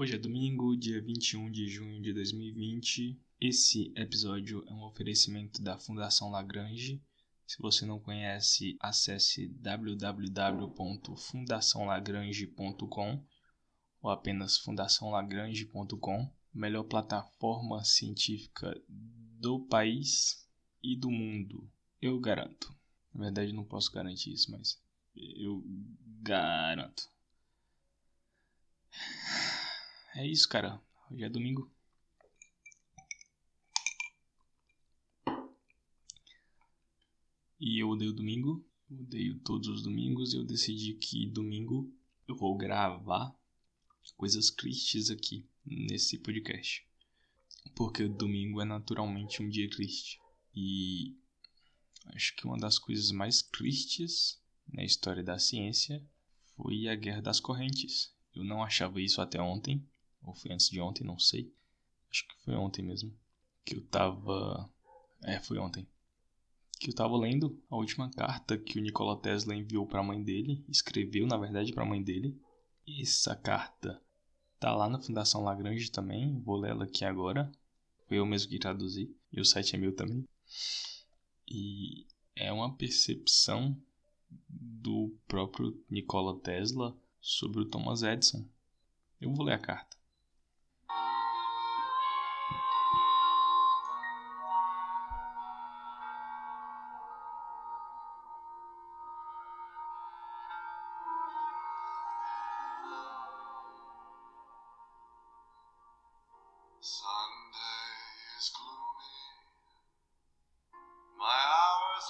Hoje é domingo, dia 21 de junho de 2020. Esse episódio é um oferecimento da Fundação Lagrange. Se você não conhece, acesse www.fundaçãolagrange.com ou apenas fundaçãolagrange.com, melhor plataforma científica do país e do mundo. Eu garanto. Na verdade, não posso garantir isso, mas eu garanto. É isso, cara. Hoje é domingo. E eu odeio domingo. Odeio todos os domingos. Eu decidi que domingo eu vou gravar coisas tristes aqui nesse podcast. Porque domingo é naturalmente um dia triste. E acho que uma das coisas mais tristes na história da ciência foi a Guerra das Correntes. Eu não achava isso até ontem, ou foi antes de ontem, não sei. Acho que foi ontem mesmo. Que eu tava. É, foi ontem. Que eu tava lendo a última carta que o Nikola Tesla enviou para a mãe dele, escreveu na verdade para a mãe dele. Essa carta tá lá na Fundação Lagrange também, vou ler ela aqui agora. Foi eu mesmo que traduzi, e o site é meu também. E é uma percepção do próprio Nikola Tesla sobre o Thomas Edison. Eu vou ler a carta.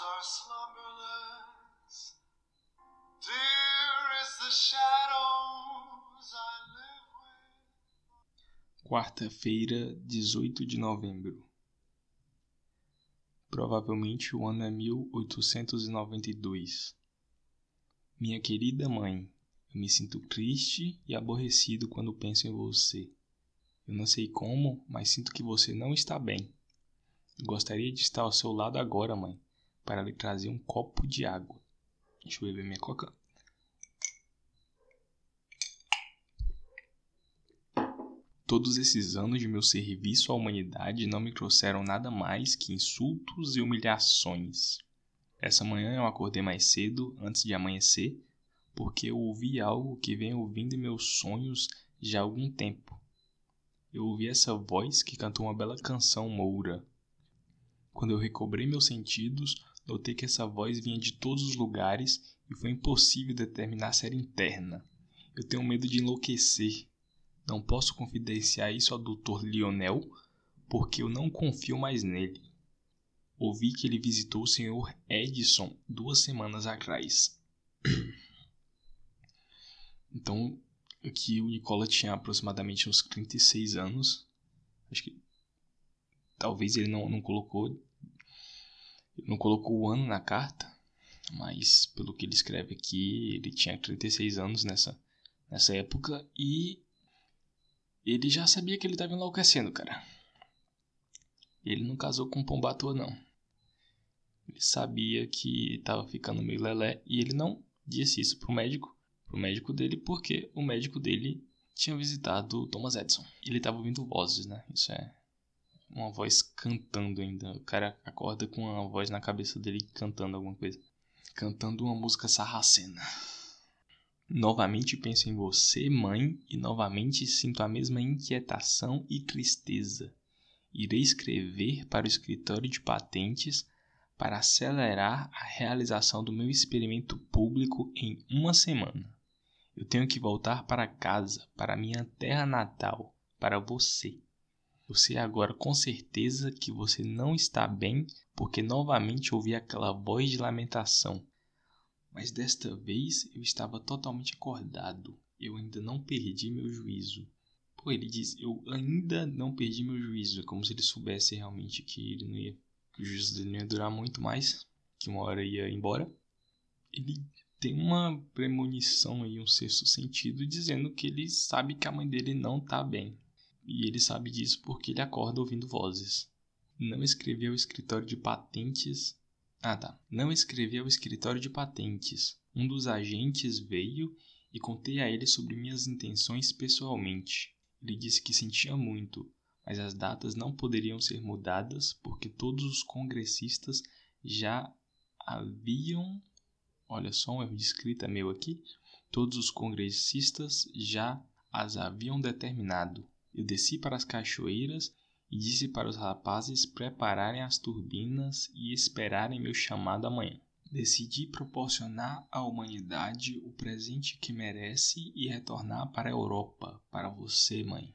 Are slumberless. Dear is the shadows I live. Quarta-feira, 18 de novembro. Provavelmente o ano é 1892. Minha querida mãe, eu me sinto triste e aborrecido quando penso em você. Eu não sei como, mas sinto que você não está bem. Gostaria de estar ao seu lado agora, mãe, para lhe trazer um copo de água. Deixa eu beber minha coca. Todos esses anos de meu serviço à humanidade não me trouxeram nada mais que insultos e humilhações. Essa manhã eu acordei mais cedo, antes de amanhecer, porque eu ouvi algo que venho ouvindo em meus sonhos já há algum tempo. Eu ouvi essa voz que cantou uma bela canção moura. Quando eu recobrei meus sentidos, notei que essa voz vinha de todos os lugares e foi impossível determinar se era interna. Eu tenho medo de enlouquecer. Não posso confidenciar isso ao Dr. Lionel, porque eu não confio mais nele. Ouvi que ele visitou o Sr. Edison duas semanas atrás. Então, aqui o Nicola tinha aproximadamente uns 36 anos. Acho que talvez ele não, não colocou não colocou o ano na carta, mas pelo que ele escreve aqui, ele tinha 36 anos nessa, nessa época e ele já sabia que ele estava enlouquecendo, cara. Ele não casou com um pombatua, não. Ele sabia que estava ficando meio lelé e ele não disse isso pro médico, pro médico dele, porque o médico dele tinha visitado Thomas Edison. Ele estava ouvindo vozes, né? Isso é uma voz cantando ainda. O cara acorda com uma voz na cabeça dele cantando alguma coisa. Cantando uma música sarracena. Novamente penso em você, mãe, e novamente sinto a mesma inquietação e tristeza. Irei escrever para o escritório de patentes para acelerar a realização do meu experimento público em uma semana. Eu tenho que voltar para casa, para minha terra natal, para você. Sei agora com certeza que você não está bem, porque novamente ouvi aquela voz de lamentação. Mas desta vez eu estava totalmente acordado. Eu ainda não perdi meu juízo. Pô, ele diz, eu ainda não perdi meu juízo. É como se ele soubesse realmente que ele não ia, que o juízo dele não ia durar muito mais, que uma hora ia embora. Ele tem uma premonição aí, um sexto sentido, dizendo que ele sabe que a mãe dele não tá bem. E ele sabe disso porque ele acorda ouvindo vozes. Não escrevi ao escritório de patentes. Ah, tá. Não escrevi ao escritório de patentes. Um dos agentes veio e contei a ele sobre minhas intenções pessoalmente. Ele disse que sentia muito, mas as datas não poderiam ser mudadas porque todos os congressistas já haviam. Olha só um erro de escrita meu aqui. Todos os congressistas já as haviam determinado. Eu desci para as cachoeiras e disse para os rapazes prepararem as turbinas e esperarem meu chamado amanhã. Decidi proporcionar à humanidade o presente que merece e retornar para a Europa, para você, mãe.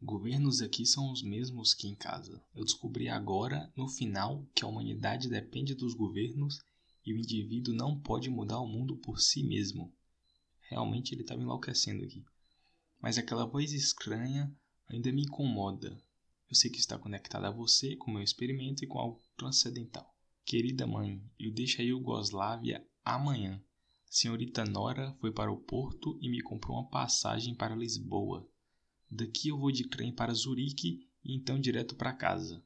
Governos aqui são os mesmos que em casa. Eu descobri agora, no final, que a humanidade depende dos governos e o indivíduo não pode mudar o mundo por si mesmo. Realmente ele estava enlouquecendo aqui. Mas aquela voz estranha ainda me incomoda. Eu sei que está conectada a você, com o meu experimento e com algo transcendental. Querida mãe, eu deixo a Iugoslávia amanhã. Senhorita Nora foi para o porto e me comprou uma passagem para Lisboa. Daqui eu vou de trem para Zurique e então direto para casa.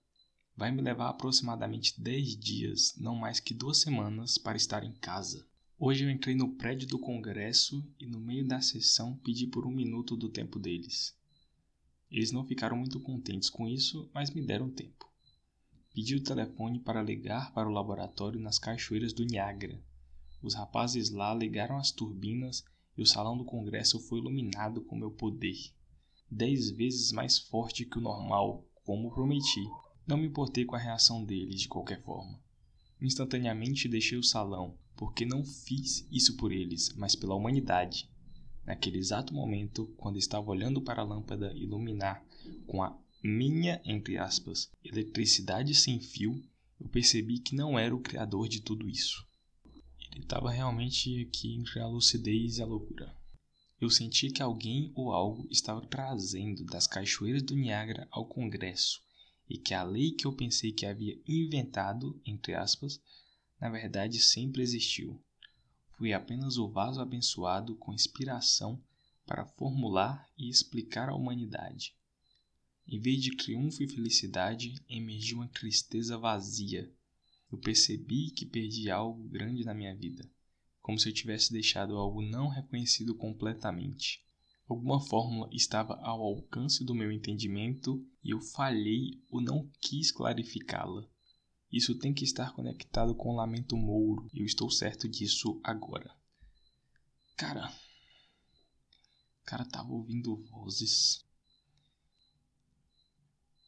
Vai me levar aproximadamente 10 dias, não mais que duas semanas, para estar em casa. Hoje eu entrei no prédio do Congresso e no meio da sessão pedi por um minuto do tempo deles. Eles não ficaram muito contentes com isso, mas me deram tempo. Pedi o telefone para ligar para o laboratório nas cachoeiras do Niágara. Os rapazes lá ligaram as turbinas e o salão do congresso foi iluminado com meu poder. Dez vezes mais forte que o normal, como prometi. Não me importei com a reação deles de qualquer forma. Instantaneamente deixei o salão, porque não fiz isso por eles, mas pela humanidade. Naquele exato momento, quando estava olhando para a lâmpada iluminar com a minha, entre aspas, eletricidade sem fio, eu percebi que não era o criador de tudo isso. Ele estava realmente aqui entre a lucidez e a loucura. Eu senti que alguém ou algo estava trazendo das cachoeiras do Niágara ao Congresso e que a lei que eu pensei que havia inventado, entre aspas, na verdade sempre existiu. Fui apenas o vaso abençoado com inspiração para formular e explicar à humanidade. Em vez de triunfo e felicidade, emergiu uma tristeza vazia. Eu percebi que perdi algo grande na minha vida, como se eu tivesse deixado algo não reconhecido completamente. Alguma fórmula estava ao alcance do meu entendimento e eu falhei ou não quis clarificá-la. Isso tem que estar conectado com o lamento mouro. Eu estou certo disso agora. Cara. Cara tava ouvindo vozes.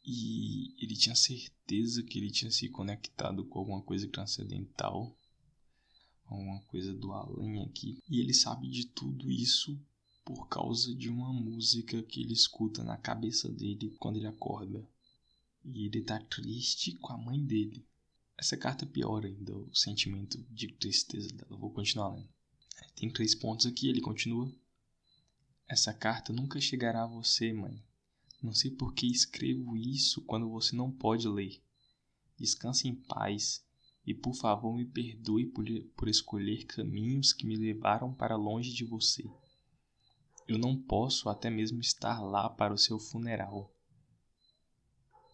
E ele tinha certeza que ele tinha se conectado com alguma coisa transcendental. Alguma coisa do além aqui. E ele sabe de tudo isso por causa de uma música que ele escuta na cabeça dele quando ele acorda. E ele tá triste com a mãe dele. Essa carta piora ainda o sentimento de tristeza dela. Vou continuar lendo. Tem três pontos aqui, ele continua. Essa carta nunca chegará a você, mãe. Não sei por que escrevo isso quando você não pode ler. Descanse em paz e por favor me perdoe por, por escolher caminhos que me levaram para longe de você. Eu não posso até mesmo estar lá para o seu funeral.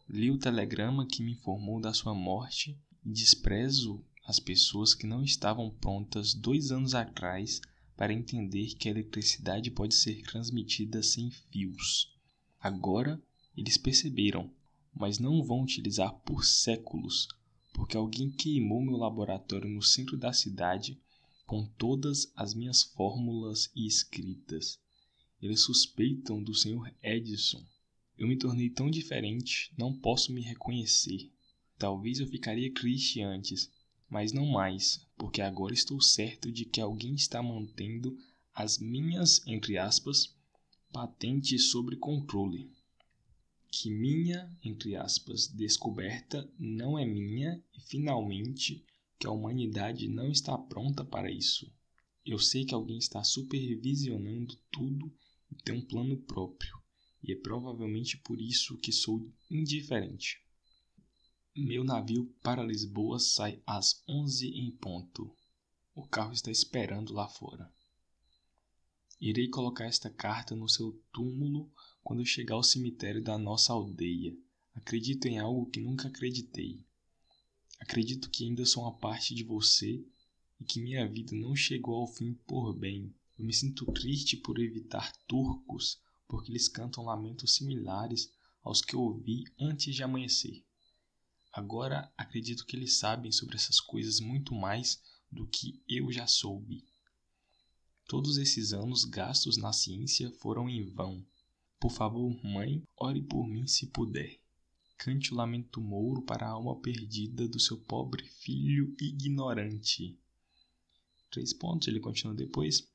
Li o telegrama que me informou da sua morte Desprezo as pessoas que não estavam prontas dois anos atrás para entender que a eletricidade pode ser transmitida sem fios. Agora eles perceberam, mas não vão utilizar por séculos, porque alguém queimou meu laboratório no centro da cidade com todas as minhas fórmulas e escritas. Eles suspeitam do Sr. Edison. Eu me tornei tão diferente, não posso me reconhecer. Talvez eu ficaria triste antes, mas não mais, porque agora estou certo de que alguém está mantendo as minhas, entre aspas, patentes sobre controle. Que minha, entre aspas, descoberta não é minha e finalmente que a humanidade não está pronta para isso. Eu sei que alguém está supervisionando tudo e tem um plano próprio, e é provavelmente por isso que sou indiferente. Meu navio para Lisboa sai às onze em ponto. O carro está esperando lá fora. Irei colocar esta carta no seu túmulo quando chegar ao cemitério da nossa aldeia. Acredito em algo que nunca acreditei. Acredito que ainda sou uma parte de você e que minha vida não chegou ao fim por bem. Eu me sinto triste por evitar turcos, porque eles cantam lamentos similares aos que ouvi antes de amanhecer. Agora acredito que eles sabem sobre essas coisas muito mais do que eu já soube. Todos esses anos gastos na ciência foram em vão. Por favor, mãe, ore por mim se puder. Cante o lamento mouro para a alma perdida do seu pobre filho ignorante. Três pontos, ele continua depois.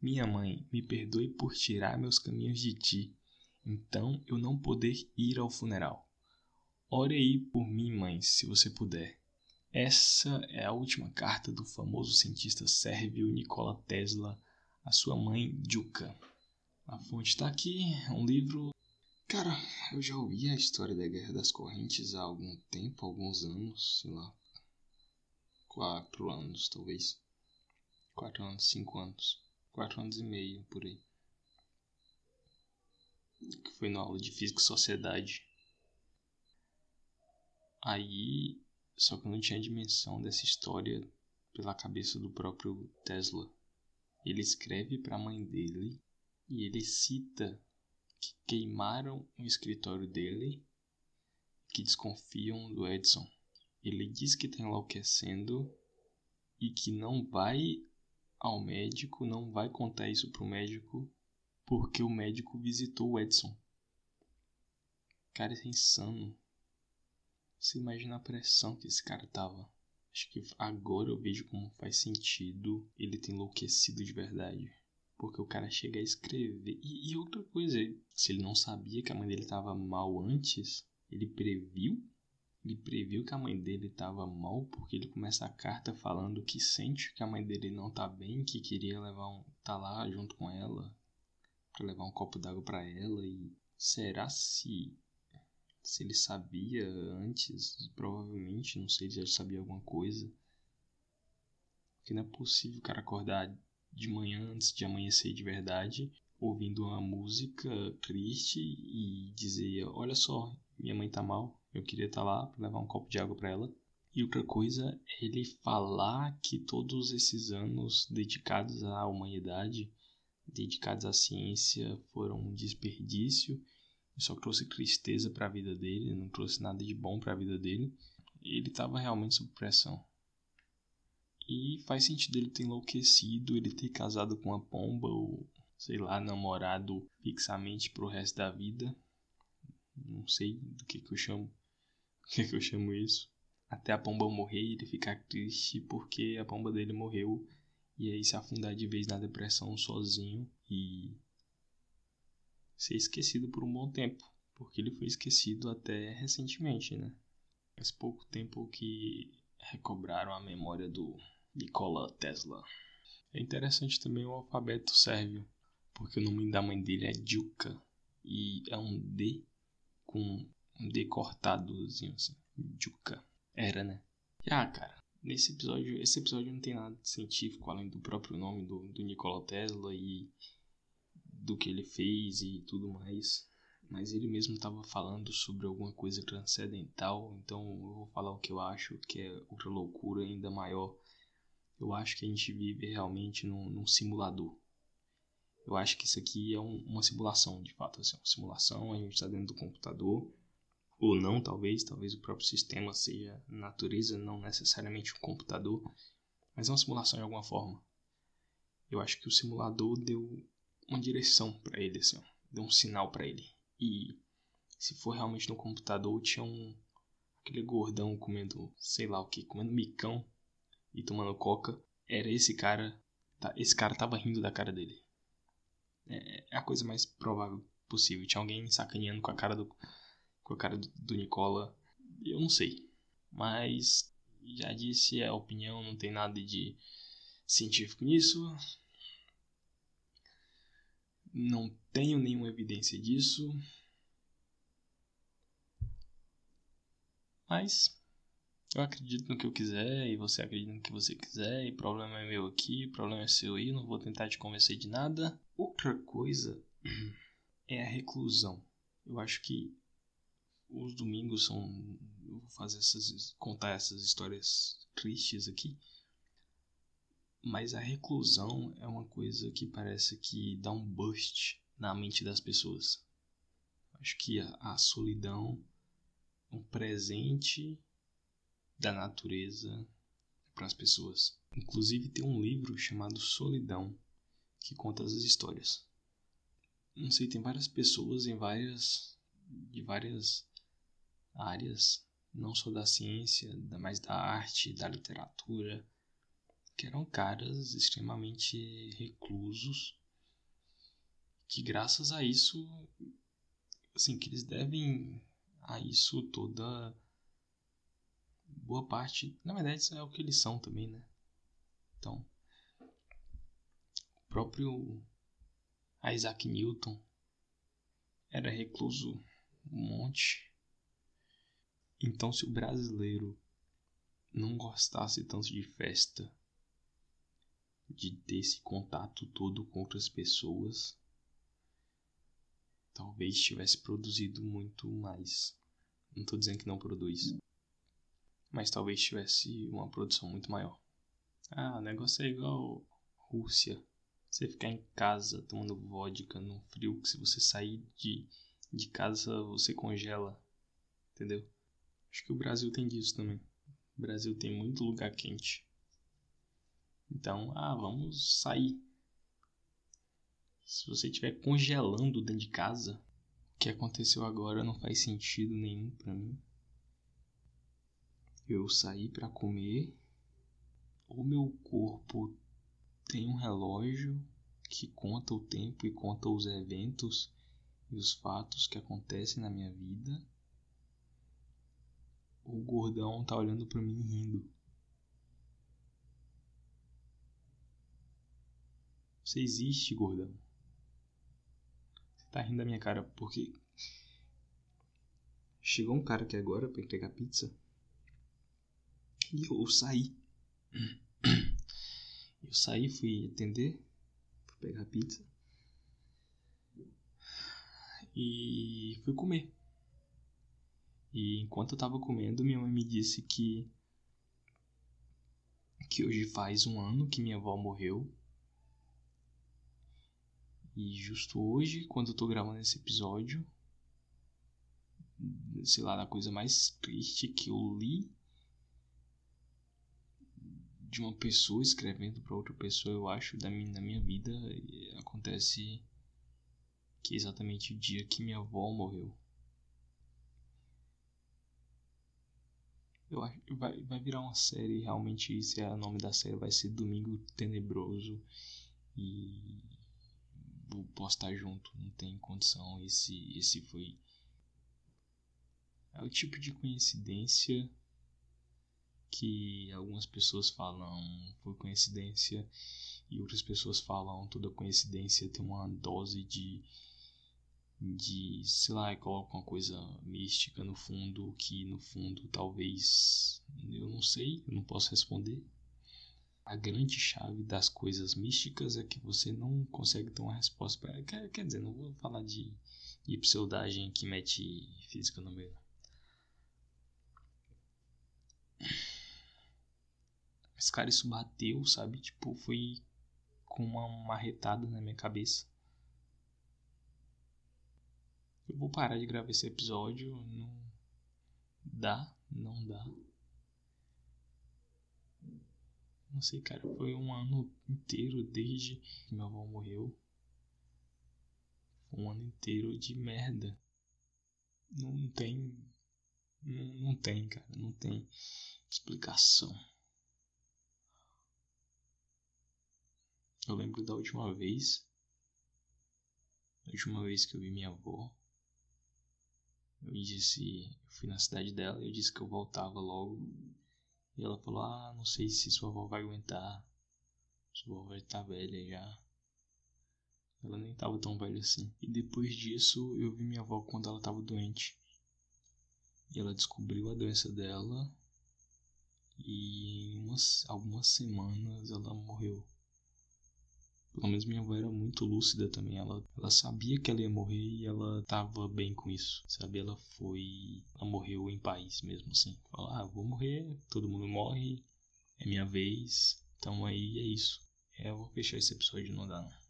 Minha mãe, me perdoe por tirar meus caminhos de ti, então eu não poder ir ao funeral. Ore aí por mim, mãe, se você puder. Essa é a última carta do famoso cientista sérvio Nikola Tesla à sua mãe Juka. A fonte está aqui, é um livro. Cara, eu já ouvi a história da Guerra das Correntes há algum tempo, alguns anos, sei lá. Quatro anos, talvez. Quatro anos, cinco anos. Quatro anos e meio, por aí. Que foi na aula de Física e Sociedade. Aí, só que eu não tinha dimensão dessa história pela cabeça do próprio Tesla. Ele escreve para a mãe dele e ele cita que queimaram o escritório dele, que desconfiam do Edson. Ele diz que está enlouquecendo e que não vai ao médico, não vai contar isso pro médico, porque o médico visitou o Edson. Cara, isso é insano. Você imagina a pressão que esse cara tava. Acho que agora eu vejo como faz sentido ele ter enlouquecido de verdade. Porque o cara chega a escrever. E, e outra coisa, se ele não sabia que a mãe dele tava mal antes, ele previu ele previu que a mãe dele estava mal porque ele começa a carta falando que sente que a mãe dele não tá bem, que queria levar um tá lá junto com ela para levar um copo d'água para ela e será se se ele sabia antes, provavelmente, não sei se ele já sabia alguma coisa. Porque não é possível o cara acordar de manhã antes de amanhecer de verdade, ouvindo uma música triste e dizer: Olha só, minha mãe tá mal, eu queria estar tá lá para levar um copo de água para ela. E outra coisa é ele falar que todos esses anos dedicados à humanidade, dedicados à ciência, foram um desperdício só trouxe tristeza para a vida dele, não trouxe nada de bom para a vida dele. Ele estava realmente sob pressão. E faz sentido ele ter enlouquecido, ele ter casado com uma pomba ou, sei lá, namorado fixamente pro resto da vida. Não sei do que que eu chamo, do que que eu chamo isso. Até a pomba morrer e ele ficar triste porque a pomba dele morreu e aí se afundar de vez na depressão sozinho e ser esquecido por um bom tempo, porque ele foi esquecido até recentemente, né? Faz pouco tempo que recobraram a memória do Nikola Tesla. É interessante também o alfabeto sérvio, porque o nome da mãe dele é Djuka e é um D com um D cortadozinho assim, Djuka. Era, né? Ah, cara, nesse episódio, esse episódio não tem nada de científico além do próprio nome do, do Nikola Tesla e do que ele fez e tudo mais. Mas ele mesmo estava falando sobre alguma coisa transcendental, então eu vou falar o que eu acho, que é outra loucura ainda maior. Eu acho que a gente vive realmente num, num simulador. Eu acho que isso aqui é um, uma simulação, de fato, assim, uma simulação, a gente está dentro do computador, ou não, talvez, talvez o próprio sistema seja natureza, não necessariamente um computador, mas é uma simulação de alguma forma. Eu acho que o simulador deu uma direção para ele, assim, ó. Deu um sinal para ele. E se for realmente no computador, tinha um aquele gordão comendo, sei lá o que, comendo micão e tomando coca. Era esse cara, tá, esse cara tava rindo da cara dele. É, é a coisa mais provável possível. Tinha alguém sacaneando com a cara do com a cara do, do Nicola. Eu não sei. Mas já disse a opinião, não tem nada de científico nisso. Não tenho nenhuma evidência disso. Mas eu acredito no que eu quiser e você acredita no que você quiser e problema é meu aqui, problema é seu aí, não vou tentar te convencer de nada. Outra coisa é a reclusão. Eu acho que os domingos são eu vou fazer essas contar essas histórias tristes aqui mas a reclusão é uma coisa que parece que dá um bust na mente das pessoas. Acho que a, a solidão é um presente da natureza para as pessoas. Inclusive tem um livro chamado Solidão que conta as histórias. Não sei, tem várias pessoas em várias de várias áreas, não só da ciência, mas da arte, da literatura, que eram caras extremamente reclusos, que graças a isso, assim, que eles devem a isso toda boa parte, na verdade, isso é o que eles são também, né? Então, o próprio Isaac Newton era recluso um monte. Então, se o brasileiro não gostasse tanto de festa, de ter esse contato todo com outras pessoas, talvez tivesse produzido muito mais. Não estou dizendo que não produz, mas talvez tivesse uma produção muito maior. Ah, o negócio é igual Rússia. Você ficar em casa tomando vodka no frio, que se você sair de, de casa você congela. Entendeu? Acho que o Brasil tem disso também. O Brasil tem muito lugar quente. Então, ah, vamos sair. Se você estiver congelando dentro de casa, o que aconteceu agora não faz sentido nenhum para mim eu saí para comer, o meu corpo tem um relógio que conta o tempo e conta os eventos e os fatos que acontecem na minha vida. O gordão tá olhando para mim rindo. Você existe, gordão. Você tá rindo da minha cara porque chegou um cara aqui agora para entregar pizza. E eu saí. Eu saí, fui atender, fui pegar pizza. E fui comer. E enquanto eu tava comendo, minha mãe me disse que que hoje faz um ano que minha avó morreu. E justo hoje, quando eu tô gravando esse episódio, sei lá, a coisa mais triste que eu li de uma pessoa escrevendo para outra pessoa, eu acho, da minha, na minha vida, acontece que é exatamente o dia que minha avó morreu. Eu acho, vai, vai virar uma série, realmente esse é o nome da série, vai ser Domingo Tenebroso e vou postar junto, não tem condição, esse, esse foi é o tipo de coincidência que algumas pessoas falam foi coincidência e outras pessoas falam toda coincidência tem uma dose de de sei lá coloca uma coisa mística no fundo que no fundo talvez eu não sei eu não posso responder a grande chave das coisas místicas é que você não consegue ter uma resposta para quer, quer dizer não vou falar de, de pseudagem que mete física no meio Mas, cara, isso bateu, sabe? Tipo, foi com uma marretada na minha cabeça. Eu vou parar de gravar esse episódio. Não dá, não dá. Não sei, cara. Foi um ano inteiro desde que minha avó morreu. Um ano inteiro de merda. Não tem. Não, não tem, cara. Não tem explicação. Eu lembro da última vez. A última vez que eu vi minha avó. Eu disse. Eu fui na cidade dela e eu disse que eu voltava logo. E ela falou: Ah, não sei se sua avó vai aguentar. Sua avó vai estar velha já. Ela nem estava tão velha assim. E depois disso eu vi minha avó quando ela estava doente. E ela descobriu a doença dela. E em umas, algumas semanas ela morreu. Pelo menos minha avó era muito lúcida também. Ela, ela sabia que ela ia morrer e ela tava bem com isso. Sabe? Ela foi. Ela morreu em paz mesmo assim. Falou: ah, vou morrer, todo mundo morre, é minha vez. Então aí é isso. É, eu vou fechar esse episódio, não dá.